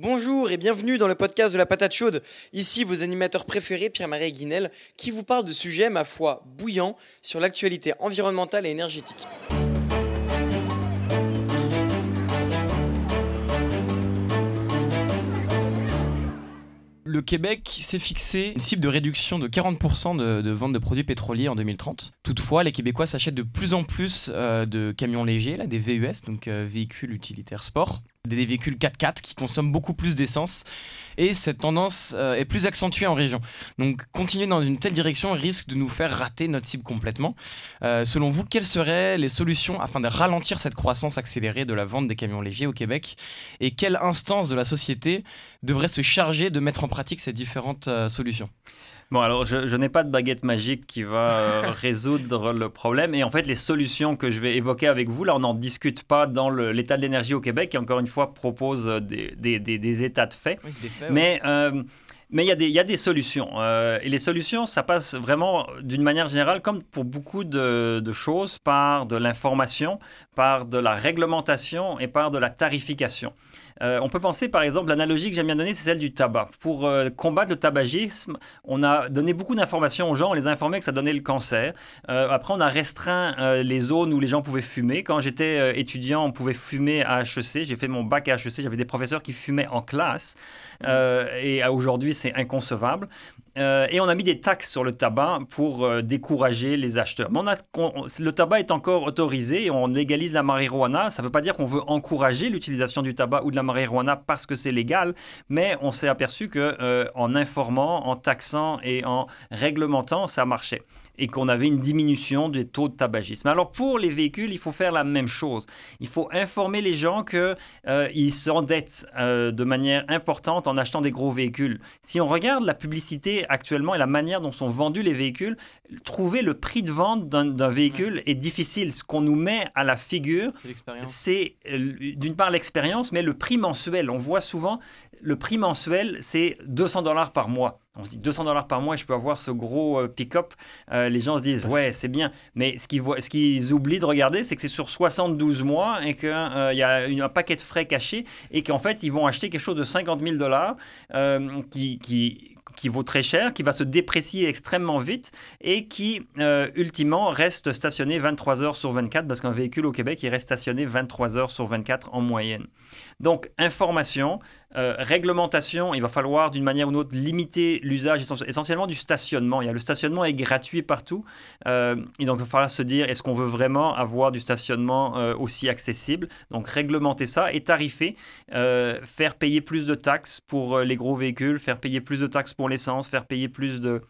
Bonjour et bienvenue dans le podcast de la patate chaude. Ici vos animateurs préférés Pierre-Marie Guinel qui vous parlent de sujets, ma foi, bouillants sur l'actualité environnementale et énergétique. le Québec s'est fixé une cible de réduction de 40% de, de, vente de produits pétroliers en 2030. Toutefois, les Québécois s'achètent de plus en plus euh, de camions légers, là, des VUS, donc euh, véhicules utilitaires sport, des véhicules 4x4 qui consomment beaucoup plus d'essence. Et cette tendance euh, est plus accentuée en région. Donc continuer dans une telle direction risque de nous faire rater notre cible complètement. selon vous, quelles seraient les solutions afin de ralentir cette croissance accélérée de la vente des camions légers au Québec? Et quelle instance de la société devrait se charger de mettre en pratique ces différentes solutions? Bon, alors je, n'ai pas de baguette magique qui va euh, résoudre le problème. Et en fait, les solutions que je vais évoquer avec vous, là, on n'en discute pas dans l'état de l'énergie au Québec, qui encore une fois propose euh, des, des, des, états de fait. Mais. Euh, mais il y, y, a des solutions. et les solutions, ça passe vraiment d'une manière générale, comme pour beaucoup de, de choses, par de l'information, par de la réglementation et par de la tarification. Euh, on peut penser, par exemple, l'analogie que j'aime bien donner, c'est celle du tabac. Pour euh, combattre le tabagisme, on a donné beaucoup d'informations aux gens, on les a informés que ça donnait le cancer. Euh, après, on a restreint les zones où les gens pouvaient fumer. Quand j'étais étudiant, on pouvait fumer à HEC. J'ai fait mon bac à HEC, j'avais des professeurs qui fumaient en classe. et aujourd'hui, c'est inconcevable. Et on a mis des taxes sur le tabac pour décourager les acheteurs. Mais le tabac est encore autorisé on légalise la marijuana. Ça ne veut pas dire qu'on veut encourager l'utilisation du tabac ou de la marijuana parce que c'est légal, mais on s'est aperçu que euh, en informant, en taxant et en réglementant, ça marchait et qu'on avait une diminution des taux de tabagisme. Alors pour les véhicules, il faut faire la même chose. Il faut informer les gens qu'ils euh, s'endettent euh, de manière importante en achetant des gros véhicules. Si on regarde la publicité actuellement et la manière dont sont vendus les véhicules, trouver le prix de vente d'un véhicule est difficile. Ce qu'on nous met à la figure, c'est euh, d'une part l'expérience, mais le prix mensuel. On voit souvent le prix mensuel, c'est 200 dollars par mois. On se dit 200 dollars par mois je peux avoir ce gros euh, pick-up. Euh, les gens se disent, ouais, c'est bien. Mais ce qu'ils, voient, ce qu'ils oublient de regarder, c'est que c'est sur 72 mois et qu'il euh, y a un paquet de frais cachés et qu'en fait, ils vont acheter quelque chose de 50 000 dollars qui, qui, qui vaut très cher, qui va se déprécier extrêmement vite et qui, euh, ultimement, reste stationné 23 heures sur 24 parce qu'un véhicule au Québec, il reste stationné 23 heures sur 24 en moyenne. Donc, information, euh, réglementation, il va falloir d'une manière ou d'une autre limiter l'usage essentiellement du stationnement. Il y a, le stationnement est gratuit partout euh, et donc il va falloir se dire est-ce qu'on veut vraiment avoir du stationnement aussi accessible? Donc, réglementer ça et tarifer, faire payer plus de taxes pour les gros véhicules, faire payer plus de taxes pour l'essence, faire payer plus de,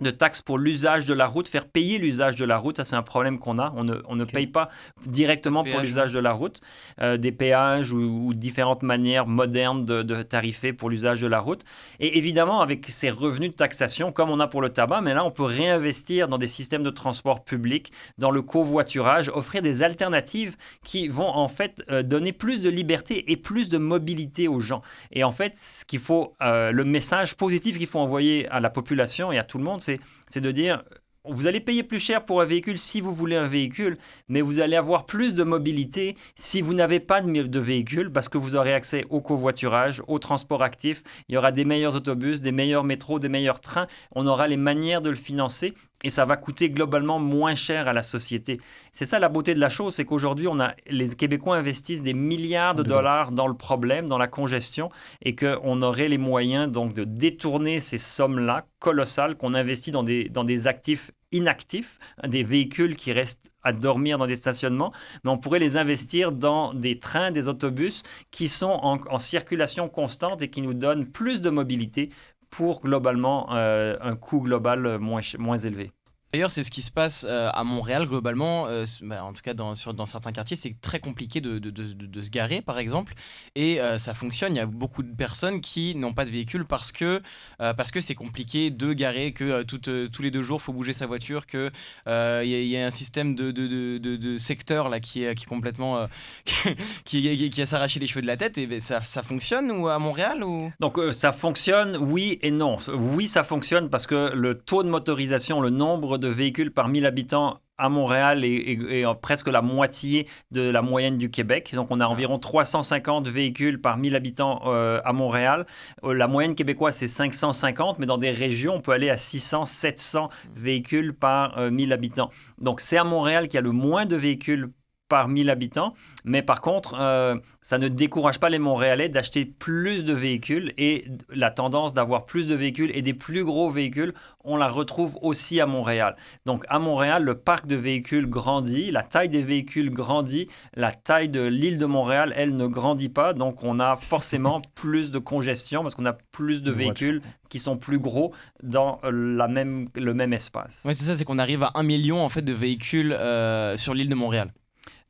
de taxes pour l'usage de la route, faire payer l'usage de la route, ça c'est un problème qu'on a. On ne, on ne paye pas directement pour l'usage de la route, euh, des péages ou, différentes manières modernes de, de tarifer pour l'usage de la route. Et évidemment, avec ces revenus de taxation, comme on a pour le tabac, mais là on peut réinvestir dans des systèmes de transport public, dans le covoiturage, offrir des alternatives qui vont en fait euh, donner plus de liberté et plus de mobilité aux gens. Et en fait, ce qu'il faut, euh, le message positif qu'il faut envoyer à la population et à tout le monde, c'est de dire vous allez payer plus cher pour un véhicule si vous voulez un véhicule, mais vous allez avoir plus de mobilité si vous n'avez pas de, véhicule parce que vous aurez accès au covoiturage, au transport actif. Il y aura des meilleurs autobus, des meilleurs métros, des meilleurs trains. On aura les manières de le financer et ça va coûter globalement moins cher à la société. C'est ça la beauté de la chose, c'est qu'aujourd'hui, on a, les Québécois investissent des milliards de dollars dans le problème, dans la congestion, et qu'on aurait les moyens donc de détourner ces sommes-là colossales qu'on investit dans des, dans des actifs inactifs, des véhicules qui restent à dormir dans des stationnements, mais on pourrait les investir dans des trains, des autobus qui sont en, en circulation constante et qui nous donnent plus de mobilité, pour globalement euh, un coût global moins, moins élevé. D'ailleurs, c'est ce qui se passe euh, à Montréal globalement, euh, bah, en tout cas dans, certains quartiers, c'est très compliqué de, se garer par exemple, et euh, ça fonctionne. Il y a beaucoup de personnes qui n'ont pas de véhicule parce que parce que c'est compliqué de garer, que tous les deux jours faut bouger sa voiture, que il y, a un système de, de, secteur là qui est, qui complètement qui, qui, a s'arraché les cheveux de la tête. Et ben, ça, ça fonctionne ou à Montréal ou? Donc ça fonctionne, oui et non. Oui, ça fonctionne parce que le taux de motorisation, le nombre de véhicules par 1000 habitants à Montréal est, presque la moitié de la moyenne du Québec. Donc, on a environ 350 véhicules par 1000 habitants euh, à Montréal. Euh, la moyenne québécoise, c'est 550, mais dans des régions, on peut aller à 600, 700 véhicules par 1000 habitants. Donc, c'est à Montréal qu'il y a le moins de véhicules par 1000 habitants. Mais par contre, euh, ça ne décourage pas les Montréalais d'acheter plus de véhicules et la tendance d'avoir plus de véhicules et des plus gros véhicules, on la retrouve aussi à Montréal. Donc à Montréal, le parc de véhicules grandit, la taille des véhicules grandit, la taille de l'île de Montréal, elle ne grandit pas. Donc on a forcément plus de congestion parce qu'on a plus de véhicules qui sont plus gros dans la même, le même espace. Oui, c'est ça, c'est qu'on arrive à un million en fait de véhicules euh, sur l'île de Montréal.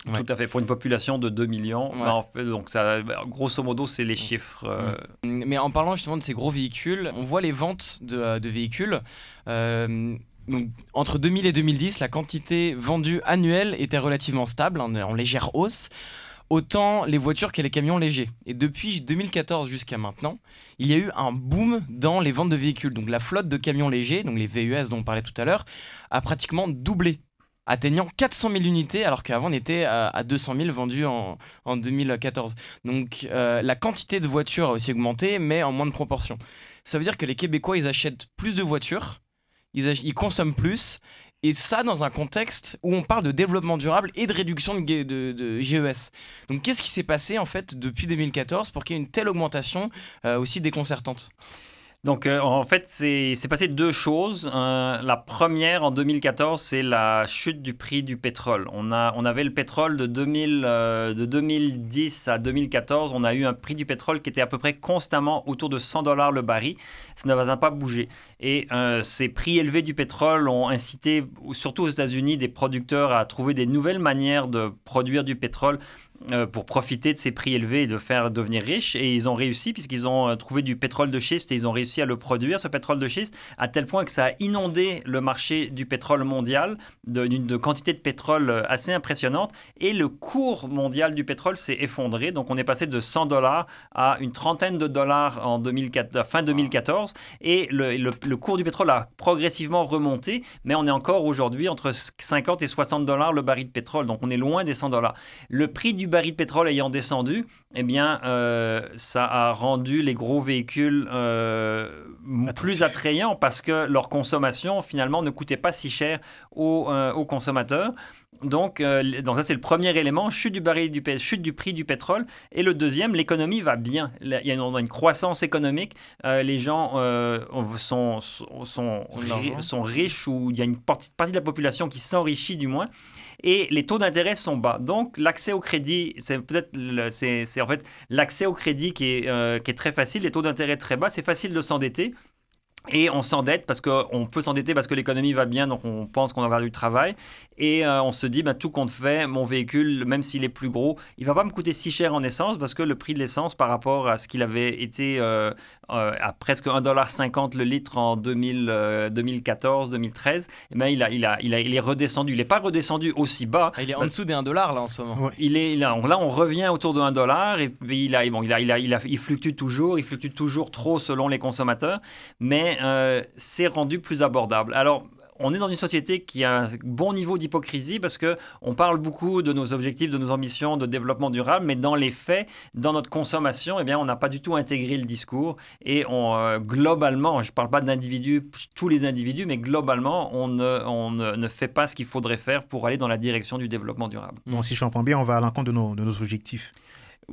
Tout à fait, pour une population de 2 millions. en fait, donc, ça, grosso modo, c'est les chiffres. Euh. Mais en parlant justement de ces gros véhicules, on voit les ventes de, euh, véhicules. Euh, donc, entre 2000 et 2010, la quantité vendue annuelle était relativement stable, en, en légère hausse autant les voitures que les camions légers. Et depuis 2014 jusqu'à maintenant, il y a eu un boom dans les ventes de véhicules. Donc la flotte de camions légers, donc les VUS dont on parlait tout à l'heure, a pratiquement doublé atteignant 400 000 unités, alors qu'avant on était à, 200 000 vendus en, 2014. Donc euh, la quantité de voitures a aussi augmenté, mais en moindre proportion. Ça veut dire que les Québécois, ils achètent plus de voitures, ils, consomment plus, et ça dans un contexte où on parle de développement durable et de réduction de, GES. Donc qu'est-ce qui s'est passé en fait depuis 2014 pour qu'il y ait une telle augmentation euh, aussi déconcertante? Donc, euh, en fait, c'est passé deux choses. Euh, la première, en 2014, c'est la chute du prix du pétrole. On, a, on avait le pétrole de, 2000, euh, de 2010 à 2014. On a eu un prix du pétrole qui était à peu près constamment autour de 100 dollars le baril. Ça n'a pas bougé. Et ces prix élevés du pétrole ont incité, surtout aux États-Unis, des producteurs à trouver des nouvelles manières de produire du pétrole euh, pour profiter de ces prix élevés et de faire devenir riches. Et ils ont réussi puisqu'ils ont euh, trouvé du pétrole de schiste et ils ont réussi à le produire, ce pétrole de schiste, à tel point que ça a inondé le marché du pétrole mondial d'une quantité de pétrole euh, assez impressionnante. Et le cours mondial du pétrole s'est effondré. Donc on est passé de 100 dollars à une trentaine de dollars en 2004, fin 2014. Et le, le, cours du pétrole a progressivement remonté, mais on est encore aujourd'hui entre 50 et 60 dollars le baril de pétrole. Donc on est loin des 100 dollars. Le prix du baril de pétrole ayant descendu, eh bien, euh, ça a rendu les gros véhicules euh, plus attrayants parce que leur consommation, finalement, ne coûtait pas si cher aux, euh, aux consommateurs. Donc, donc ça, c'est le premier élément, chute du, baril du, chute du prix du pétrole. Et le deuxième, l'économie va bien. Il y a une, une croissance économique. les gens sont, sont, sont, sont, riches ou il y a une partie de la population qui s'enrichit du moins et les taux d'intérêt sont bas. Donc, l'accès au crédit, c'est peut-être c'est en fait l'accès au crédit qui est, euh, qui est très facile, les taux d'intérêt très bas, c'est facile de s'endetter. Et on s'endette parce qu'on peut s'endetter parce que l'économie va bien, donc on pense qu'on va avoir du travail. Et euh, on se dit, bah, tout compte fait, mon véhicule, même s'il est plus gros, il va pas me coûter si cher en essence parce que le prix de l'essence par rapport à ce qu'il avait été euh, euh, à presque 1,50$ le litre en 2014, 2013, eh ben, il, a, il, a, il, a, il est redescendu. Il n'est pas redescendu aussi bas. Ah, il est en dessous des 1$ là en ce moment. Il est, là, là, on revient autour de 1$ et puis il, a, bon, il, a, il, a, il, a, il fluctue toujours, il fluctue toujours trop selon les consommateurs, mais c'est rendu plus abordable. Alors, on est dans une société qui a un bon niveau d'hypocrisie parce que on parle beaucoup de nos objectifs, de nos ambitions de développement durable, mais dans les faits, dans notre consommation, eh bien, on n'a pas du tout intégré le discours et on, euh, globalement, je ne parle pas d'individus, tous les individus, mais globalement, on ne, fait pas ce qu'il faudrait faire pour aller dans la direction du développement durable. Bon, si je comprends bien, on va à l'encontre de nos objectifs.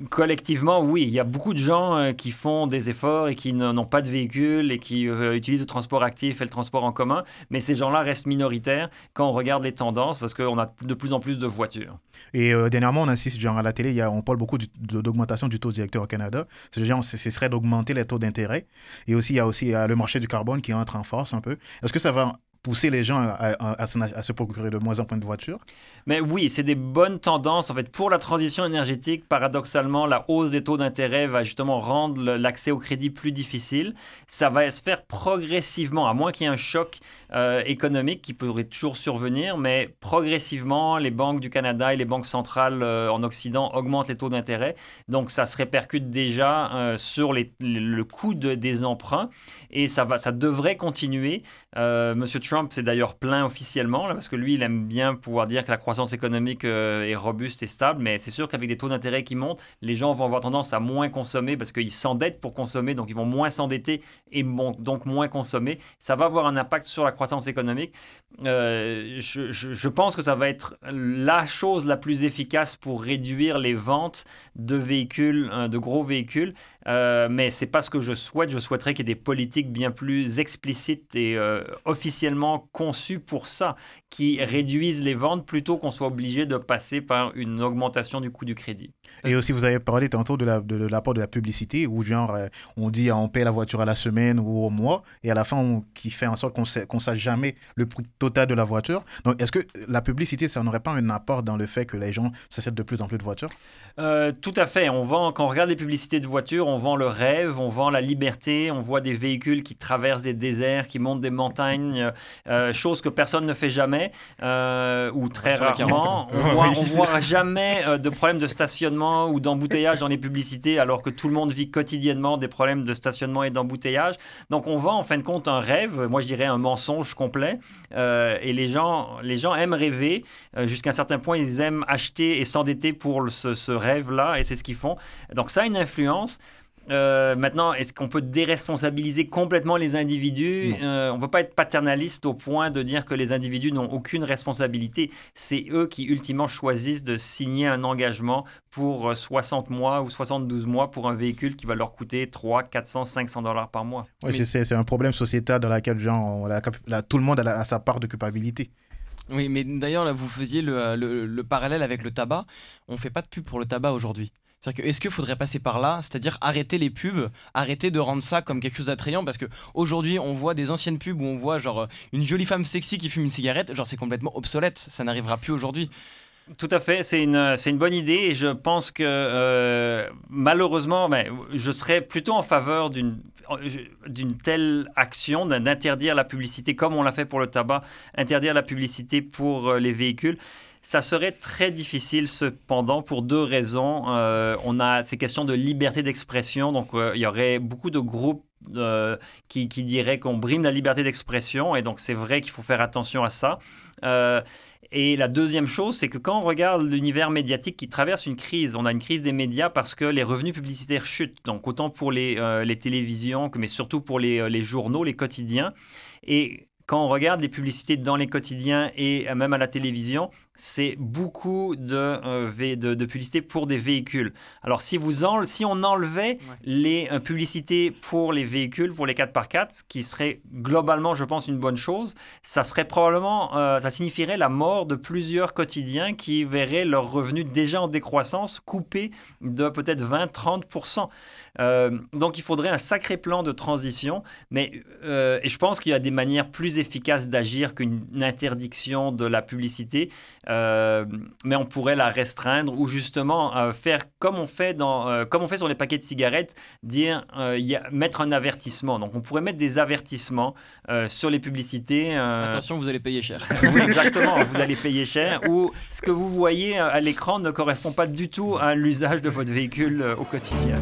Collectivement, oui, il y a beaucoup de gens euh, qui font des efforts et qui n'ont pas de véhicule et qui euh, utilisent le transport actif et le transport en commun, mais ces gens-là restent minoritaires quand on regarde les tendances parce qu'on a de plus en plus de voitures. Et euh, dernièrement, on insiste genre à la télé, y a, on parle beaucoup d'augmentation du taux directeur au Canada. Ce, ce serait d'augmenter les taux d'intérêt. Et aussi, il y a aussi le marché du carbone qui entre en force un peu. Est-ce que ça va pousser les gens à, se procurer de moins en moins de voitures. Mais oui, c'est des bonnes tendances. En fait, pour la transition énergétique, paradoxalement, la hausse des taux d'intérêt va justement rendre l'accès au crédit plus difficile. Ça va se faire progressivement, à moins qu'il y ait un choc euh, économique qui pourrait toujours survenir, mais progressivement, les banques du Canada et les banques centrales euh, en Occident augmentent les taux d'intérêt. Donc, ça se répercute déjà euh, sur le coût des emprunts et ça, va, ça devrait continuer. Monsieur Trump Trump s'est d'ailleurs plaint officiellement, parce que lui, il aime bien pouvoir dire que la croissance économique euh, est robuste et stable, mais c'est sûr qu'avec des taux d'intérêt qui montent, les gens vont avoir tendance à moins consommer parce qu'ils s'endettent pour consommer, donc ils vont moins s'endetter et donc moins consommer. Ça va avoir un impact sur la croissance économique. Euh, je, pense que ça va être la chose la plus efficace pour réduire les ventes de véhicules, de gros véhicules. Euh, mais c'est pas ce que je souhaite. Je souhaiterais qu'il y ait des politiques bien plus explicites et euh, conçues pour ça, qui réduisent les ventes plutôt qu'on soit obligé de passer par une augmentation du coût du crédit. Et aussi, vous avez parlé tantôt de l'apport de, l'apport de, la publicité, où genre, euh, on dit on paie la voiture à la semaine ou au mois, et à la fin, on, qui fait en sorte qu'on ne sache jamais le prix total de la voiture. Donc, est-ce que la publicité, ça n'aurait pas un apport dans le fait que les gens s'achètent de plus en plus de voitures? Tout à fait. On vend, quand on regarde les publicités de voitures, on vend le rêve, on vend la liberté, on voit des véhicules qui traversent des déserts, qui montent des montagnes, euh, euh, chose que personne ne fait jamais euh, ou très rarement. On voit, voit jamais de problèmes de stationnement ou d'embouteillage dans les publicités alors que tout le monde vit quotidiennement des problèmes de stationnement et d'embouteillage. Donc on vend en fin de compte un rêve, moi je dirais un mensonge complet et les gens, les gens aiment rêver jusqu'à un certain point, ils aiment acheter et s'endetter pour ce, ce rêve-là et c'est ce qu'ils font. Donc ça a une influence. Euh, maintenant, est-ce qu'on peut déresponsabiliser complètement les individus? Euh, On ne peut pas être paternaliste au point de dire que les individus n'ont aucune responsabilité. C'est eux qui, ultimement, choisissent de signer un engagement pour 60 euh, mois ou 72 mois pour un véhicule qui va leur coûter 3, 400, 500 dollars par mois. Oui, c'est un problème sociétal dans lequel genre, tout le monde a, sa part de culpabilité. Oui, mais d'ailleurs, là, vous faisiez le, le, parallèle avec le tabac. On ne fait pas de pub pour le tabac aujourd'hui. C'est-à-dire est-ce qu'il faudrait passer par là, c'est-à-dire arrêter les pubs, arrêter de rendre ça comme quelque chose d'attrayant parce que aujourd'hui on voit des anciennes pubs où on voit genre une jolie femme sexy qui fume une cigarette, genre c'est complètement obsolète, ça n'arrivera plus aujourd'hui. Tout à fait, c'est une, une bonne idée et je pense que euh, malheureusement, mais je serais plutôt en faveur d'une d'une telle action, d'interdire la publicité comme on l'a fait pour le tabac, interdire la publicité pour euh, les véhicules. Ça serait très difficile cependant pour deux raisons. Euh, on a ces questions de liberté d'expression, donc euh, il y aurait beaucoup de groupes euh, qui, diraient qu'on brime la liberté d'expression, et donc c'est vrai qu'il faut faire attention à ça. et la deuxième chose, c'est que quand on regarde l'univers médiatique qui traverse une crise, on a une crise des médias parce que les revenus publicitaires chutent, donc autant pour les, télévisions, mais surtout pour les journaux, les quotidiens. Et quand on regarde les publicités dans les quotidiens et même à la télévision, c'est beaucoup de, euh, de, publicités pour des véhicules. Alors, si, vous si on enlevait les euh, publicités pour les véhicules, pour les 4x4, ce qui serait globalement, je pense, une bonne chose, ça serait probablement, euh, ça signifierait la mort de plusieurs quotidiens qui verraient leurs revenus déjà en décroissance coupés de peut-être 20-30%. donc, il faudrait un sacré plan de transition, mais et je pense qu'il y a des manières plus efficaces d'agir qu'une interdiction de la publicité. Euh, mais on pourrait la restreindre ou justement euh, faire comme on fait dans, euh, comme on fait sur les paquets de cigarettes, dire y a, mettre un avertissement. Donc on pourrait mettre des avertissements sur les publicités. Attention, vous allez payer cher. oui, exactement, vous allez payer cher. Ou ce que vous voyez à l'écran ne correspond pas du tout à l'usage de votre véhicule au quotidien.